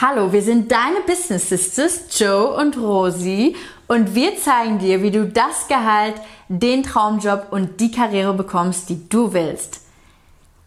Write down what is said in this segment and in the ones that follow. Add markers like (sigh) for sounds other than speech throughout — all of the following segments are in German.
Hallo, wir sind deine Business Sisters, Joe und Rosie, und wir zeigen dir, wie du das Gehalt, den Traumjob und die Karriere bekommst, die du willst.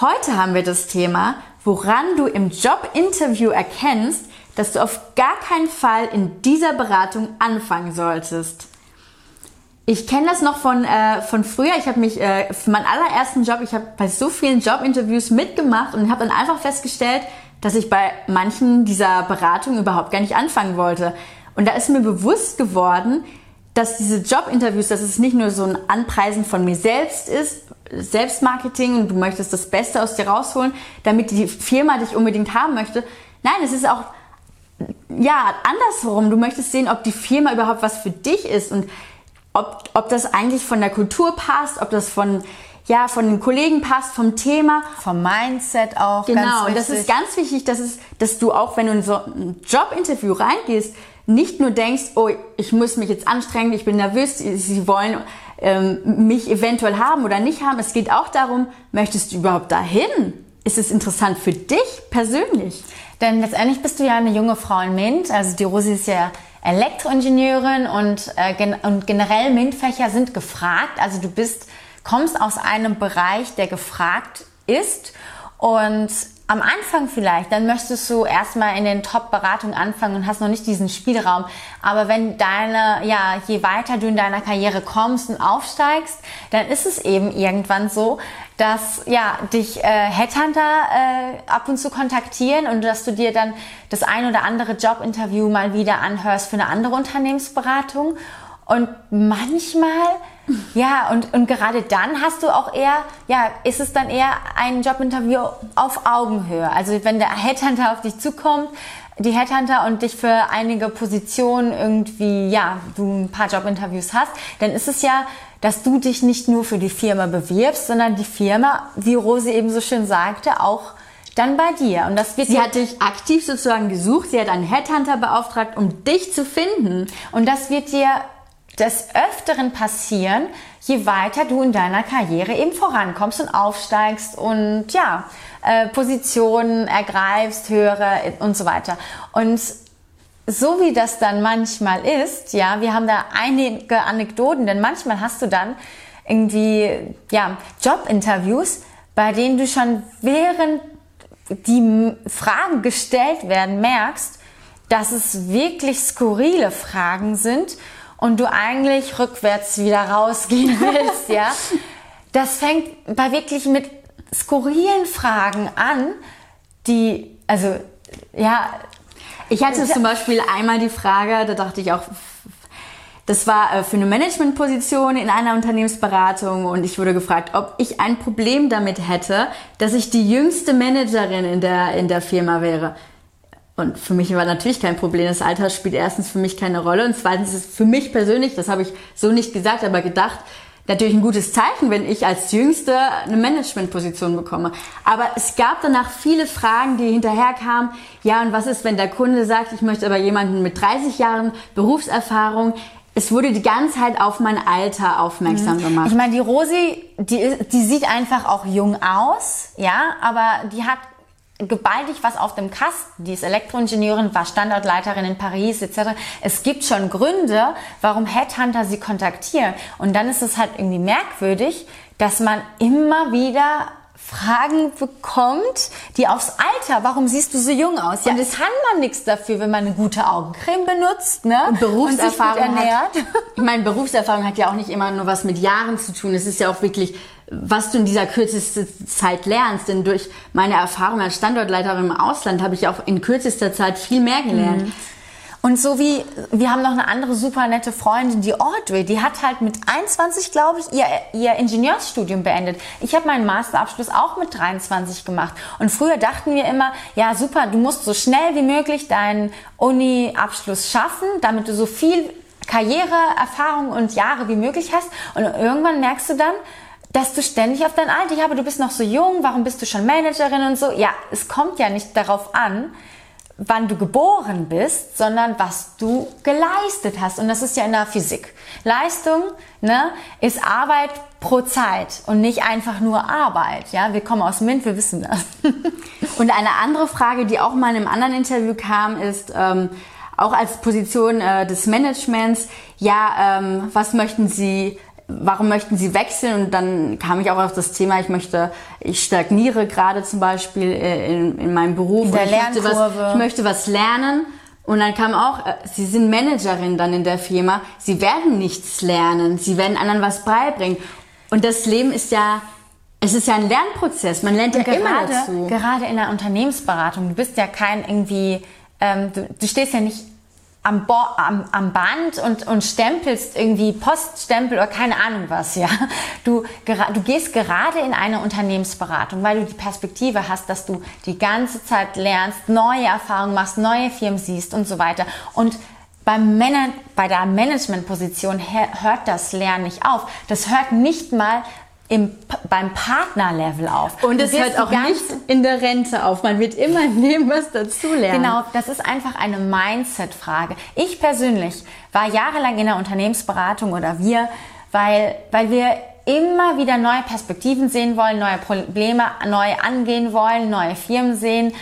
Heute haben wir das Thema, woran du im Jobinterview erkennst, dass du auf gar keinen Fall in dieser Beratung anfangen solltest. Ich kenne das noch von, äh, von früher. Ich habe mich äh, für meinen allerersten Job, ich habe bei so vielen Jobinterviews mitgemacht und habe dann einfach festgestellt, dass ich bei manchen dieser Beratungen überhaupt gar nicht anfangen wollte. Und da ist mir bewusst geworden, dass diese Jobinterviews, dass es nicht nur so ein Anpreisen von mir selbst ist, Selbstmarketing und du möchtest das Beste aus dir rausholen, damit die Firma dich unbedingt haben möchte. Nein, es ist auch, ja, andersherum. Du möchtest sehen, ob die Firma überhaupt was für dich ist und ob, ob das eigentlich von der Kultur passt, ob das von, ja, von den Kollegen passt, vom Thema. Vom Mindset auch. Genau, und das ist ganz wichtig, dass, es, dass du auch, wenn du in so ein Jobinterview reingehst, nicht nur denkst, oh, ich muss mich jetzt anstrengen, ich bin nervös, sie wollen ähm, mich eventuell haben oder nicht haben. Es geht auch darum, möchtest du überhaupt dahin? Ist es interessant für dich persönlich? Denn letztendlich bist du ja eine junge Frau in MINT. Also die Rosi ist ja Elektroingenieurin und, äh, gen und generell MINT-Fächer sind gefragt. Also du bist kommst aus einem Bereich, der gefragt ist und am Anfang vielleicht, dann möchtest du erstmal in den Top-Beratungen anfangen und hast noch nicht diesen Spielraum. Aber wenn deine, ja, je weiter du in deiner Karriere kommst und aufsteigst, dann ist es eben irgendwann so, dass ja dich äh, Headhunter äh, ab und zu kontaktieren und dass du dir dann das ein oder andere Jobinterview mal wieder anhörst für eine andere Unternehmensberatung. Und manchmal ja, und, und gerade dann hast du auch eher, ja, ist es dann eher ein Jobinterview auf Augenhöhe. Also wenn der Headhunter auf dich zukommt, die Headhunter und dich für einige Positionen irgendwie, ja, du ein paar Jobinterviews hast, dann ist es ja, dass du dich nicht nur für die Firma bewirbst, sondern die Firma, wie Rose eben so schön sagte, auch dann bei dir. Und das wird sie hat dich aktiv sozusagen gesucht. Sie hat einen Headhunter beauftragt, um dich zu finden. Und das wird dir des Öfteren passieren, je weiter du in deiner Karriere eben vorankommst und aufsteigst und ja, äh, Positionen ergreifst, höhere und so weiter. Und so wie das dann manchmal ist, ja, wir haben da einige Anekdoten, denn manchmal hast du dann irgendwie, ja, Jobinterviews, bei denen du schon während die Fragen gestellt werden merkst, dass es wirklich skurrile Fragen sind und du eigentlich rückwärts wieder rausgehen (laughs) willst, ja, das fängt bei wirklich mit skurrilen Fragen an, die, also, ja. Ich hatte zum Beispiel einmal die Frage, da dachte ich auch, das war äh, für eine Managementposition in einer Unternehmensberatung und ich wurde gefragt, ob ich ein Problem damit hätte, dass ich die jüngste Managerin in der, in der Firma wäre. Und für mich war natürlich kein Problem. Das Alter spielt erstens für mich keine Rolle und zweitens ist es für mich persönlich, das habe ich so nicht gesagt, aber gedacht, natürlich ein gutes Zeichen, wenn ich als Jüngste eine Managementposition bekomme. Aber es gab danach viele Fragen, die hinterher kamen. Ja, und was ist, wenn der Kunde sagt, ich möchte aber jemanden mit 30 Jahren Berufserfahrung? Es wurde die ganze Zeit auf mein Alter aufmerksam mhm. gemacht. Ich meine, die Rosi, die, die sieht einfach auch jung aus, ja, aber die hat gewaltig was auf dem Kasten. Die ist Elektroingenieurin, war Standortleiterin in Paris etc. Es gibt schon Gründe, warum Headhunter sie kontaktieren. Und dann ist es halt irgendwie merkwürdig, dass man immer wieder Fragen bekommt, die aufs Alter, warum siehst du so jung aus? Ja, und das kann man nichts dafür, wenn man eine gute Augencreme benutzt, ne? Und Berufserfahrung und ernährt. Hat, (laughs) ich meine, Berufserfahrung hat ja auch nicht immer nur was mit Jahren zu tun. Es ist ja auch wirklich, was du in dieser kürzesten Zeit lernst. Denn durch meine Erfahrung als Standortleiterin im Ausland habe ich auch in kürzester Zeit viel mehr gelernt. Mhm. Und so wie, wir haben noch eine andere super nette Freundin, die Audrey, die hat halt mit 21, glaube ich, ihr, ihr Ingenieursstudium beendet. Ich habe meinen Masterabschluss auch mit 23 gemacht. Und früher dachten wir immer, ja super, du musst so schnell wie möglich deinen Uni-Abschluss schaffen, damit du so viel Karriereerfahrung und Jahre wie möglich hast. Und irgendwann merkst du dann, dass du ständig auf dein Alter, ja, aber du bist noch so jung, warum bist du schon Managerin und so? Ja, es kommt ja nicht darauf an, wann du geboren bist, sondern was du geleistet hast. Und das ist ja in der Physik. Leistung ne, ist Arbeit pro Zeit und nicht einfach nur Arbeit. Ja, wir kommen aus MINT, wir wissen das. (laughs) und eine andere Frage, die auch mal in einem anderen Interview kam, ist ähm, auch als Position äh, des Managements, ja, ähm, was möchten Sie warum möchten Sie wechseln? Und dann kam ich auch auf das Thema, ich möchte, ich stagniere gerade zum Beispiel äh, in, in meinem Beruf. In der ich, Lernkurve. möchte was, ich möchte was lernen. Und dann kam auch, äh, Sie sind Managerin dann in der Firma. Sie werden nichts lernen. Sie werden anderen was beibringen. Und das Leben ist ja, es ist ja ein Lernprozess. Man lernt ja gerade, immer dazu. Gerade in der Unternehmensberatung. Du bist ja kein irgendwie, ähm, du, du stehst ja nicht am, Bo am, am Band und, und stempelst irgendwie Poststempel oder keine Ahnung was, ja. Du, du gehst gerade in eine Unternehmensberatung, weil du die Perspektive hast, dass du die ganze Zeit lernst, neue Erfahrungen machst, neue Firmen siehst und so weiter. Und beim Man bei der Managementposition hört das Lernen nicht auf. Das hört nicht mal im, beim Partnerlevel auf. Und es hört auch nicht in der Rente auf. Man wird immer (laughs) nehmen was dazu lernen. Genau, das ist einfach eine Mindset-Frage. Ich persönlich war jahrelang in der Unternehmensberatung oder wir, weil, weil wir immer wieder neue Perspektiven sehen wollen, neue Probleme neu angehen wollen, neue Firmen sehen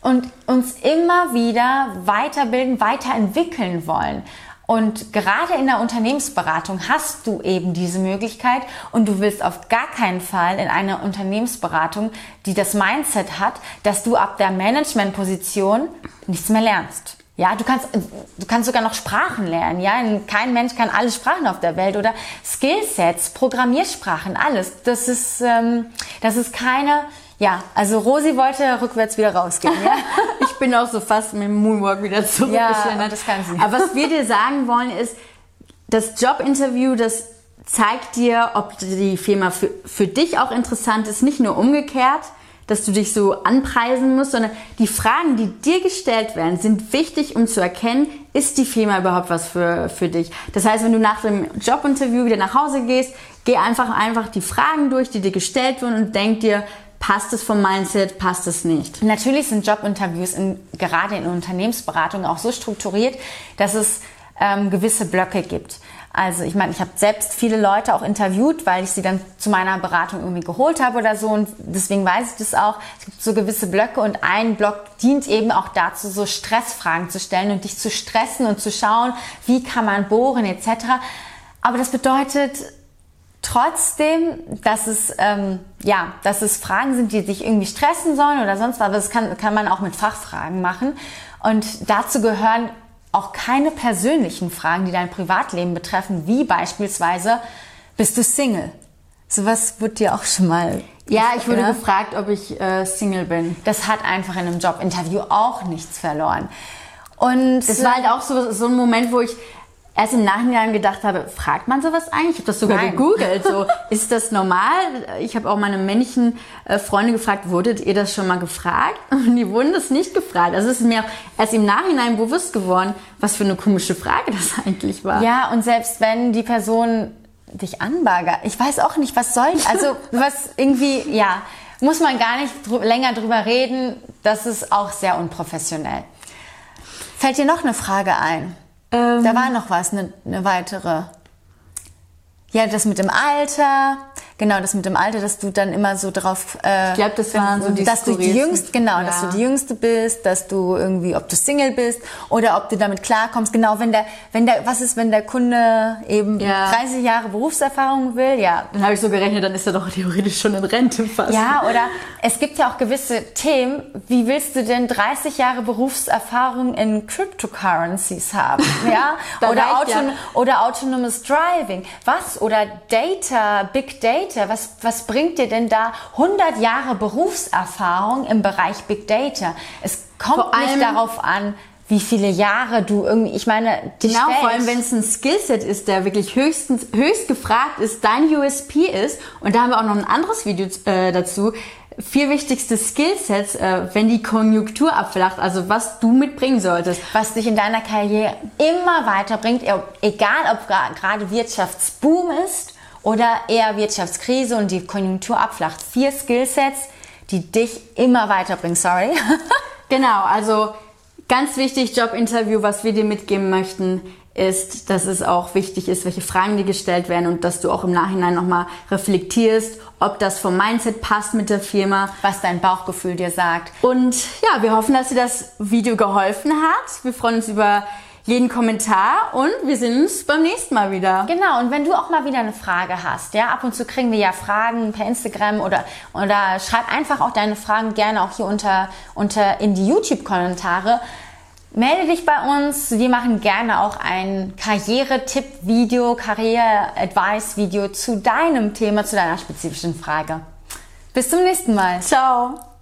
und uns immer wieder weiterbilden, weiterentwickeln wollen. Und gerade in der Unternehmensberatung hast du eben diese Möglichkeit und du willst auf gar keinen Fall in einer Unternehmensberatung, die das Mindset hat, dass du ab der Managementposition nichts mehr lernst. Ja, du kannst, du kannst sogar noch Sprachen lernen. Ja, kein Mensch kann alle Sprachen auf der Welt oder Skillsets, Programmiersprachen, alles. Das ist, ähm, das ist keine ja, also Rosi wollte rückwärts wieder rausgehen. Ja? (laughs) ich bin auch so fast mit dem Moonwalk wieder zurückgeschlendert. Ja, das kann sie. Aber was wir dir sagen wollen ist, das Jobinterview, das zeigt dir, ob die Firma für, für dich auch interessant ist, nicht nur umgekehrt, dass du dich so anpreisen musst, sondern die Fragen, die dir gestellt werden, sind wichtig, um zu erkennen, ist die Firma überhaupt was für, für dich. Das heißt, wenn du nach dem Jobinterview wieder nach Hause gehst, geh einfach, einfach die Fragen durch, die dir gestellt wurden und denk dir, passt es vom Mindset, passt es nicht. Natürlich sind Jobinterviews in, gerade in Unternehmensberatungen auch so strukturiert, dass es ähm, gewisse Blöcke gibt. Also ich meine, ich habe selbst viele Leute auch interviewt, weil ich sie dann zu meiner Beratung irgendwie geholt habe oder so und deswegen weiß ich das auch. Es gibt so gewisse Blöcke und ein Block dient eben auch dazu, so Stressfragen zu stellen und dich zu stressen und zu schauen, wie kann man bohren etc. Aber das bedeutet trotzdem, dass es, ähm, ja, dass es Fragen sind, die sich irgendwie stressen sollen oder sonst was, aber das kann, kann man auch mit Fachfragen machen. Und dazu gehören auch keine persönlichen Fragen, die dein Privatleben betreffen, wie beispielsweise, bist du Single? Sowas wird dir auch schon mal. Ja, ich wurde ja? gefragt, ob ich äh, Single bin. Das hat einfach in einem Jobinterview auch nichts verloren. Und es war halt auch so, so ein Moment, wo ich erst im Nachhinein gedacht habe, fragt man sowas eigentlich? Ich habe das sogar Nein. gegoogelt. So, (laughs) ist das normal? Ich habe auch meine männlichen äh, Freunde gefragt, wurdet ihr das schon mal gefragt? (laughs) Und die wurden das nicht gefragt. Also es ist mir auch erst im Nachhinein bewusst geworden, was für eine komische Frage das (laughs) eigentlich war. Ja, und selbst wenn die Person dich anbagert, ich weiß auch nicht, was soll, also was irgendwie, ja, muss man gar nicht drü länger drüber reden. Das ist auch sehr unprofessionell. Fällt dir noch eine Frage ein? Ähm, da war noch was, eine, eine weitere. Ja, das mit dem Alter. Genau, das mit dem Alter, dass du dann immer so drauf. Äh, ich glaube, das waren so die Dass du die jüngste, genau, ja. dass du die jüngste bist, dass du irgendwie, ob du Single bist oder ob du damit klarkommst. Genau, wenn der, wenn der, was ist, wenn der Kunde eben ja. 30 Jahre Berufserfahrung will? Ja. Dann habe ich so gerechnet, dann ist er doch theoretisch schon in Rente fast. Ja, oder es gibt ja auch gewisse Themen. Wie willst du denn 30 Jahre Berufserfahrung in Cryptocurrencies haben? (laughs) Ja, oder, Auton ja. oder autonomous Driving. Was? Oder Data, Big Data Data, was, was bringt dir denn da 100 Jahre Berufserfahrung im Bereich Big Data? Es kommt nicht darauf an, wie viele Jahre du irgendwie, ich meine, die Genau, vor allem wenn es ein Skillset ist, der wirklich höchstens, höchst gefragt ist, dein USP ist, und da haben wir auch noch ein anderes Video äh, dazu, vier wichtigste Skillsets, äh, wenn die Konjunktur abflacht, also was du mitbringen solltest. Was dich in deiner Karriere immer weiterbringt, egal ob gerade Wirtschaftsboom ist oder eher Wirtschaftskrise und die Konjunktur abflacht. Vier Skillsets, die dich immer weiterbringen. Sorry. (laughs) genau, also Ganz wichtig, Jobinterview, was wir dir mitgeben möchten, ist, dass es auch wichtig ist, welche Fragen dir gestellt werden und dass du auch im Nachhinein nochmal reflektierst, ob das vom Mindset passt mit der Firma. Was dein Bauchgefühl dir sagt. Und ja, wir hoffen, dass dir das Video geholfen hat. Wir freuen uns über jeden Kommentar und wir sehen uns beim nächsten Mal wieder. Genau, und wenn du auch mal wieder eine Frage hast, ja, ab und zu kriegen wir ja Fragen per Instagram oder, oder schreib einfach auch deine Fragen gerne auch hier unter, unter in die YouTube-Kommentare. Melde dich bei uns. Wir machen gerne auch ein Karriere-Tipp-Video, Karriere-Advice-Video zu deinem Thema, zu deiner spezifischen Frage. Bis zum nächsten Mal. Ciao.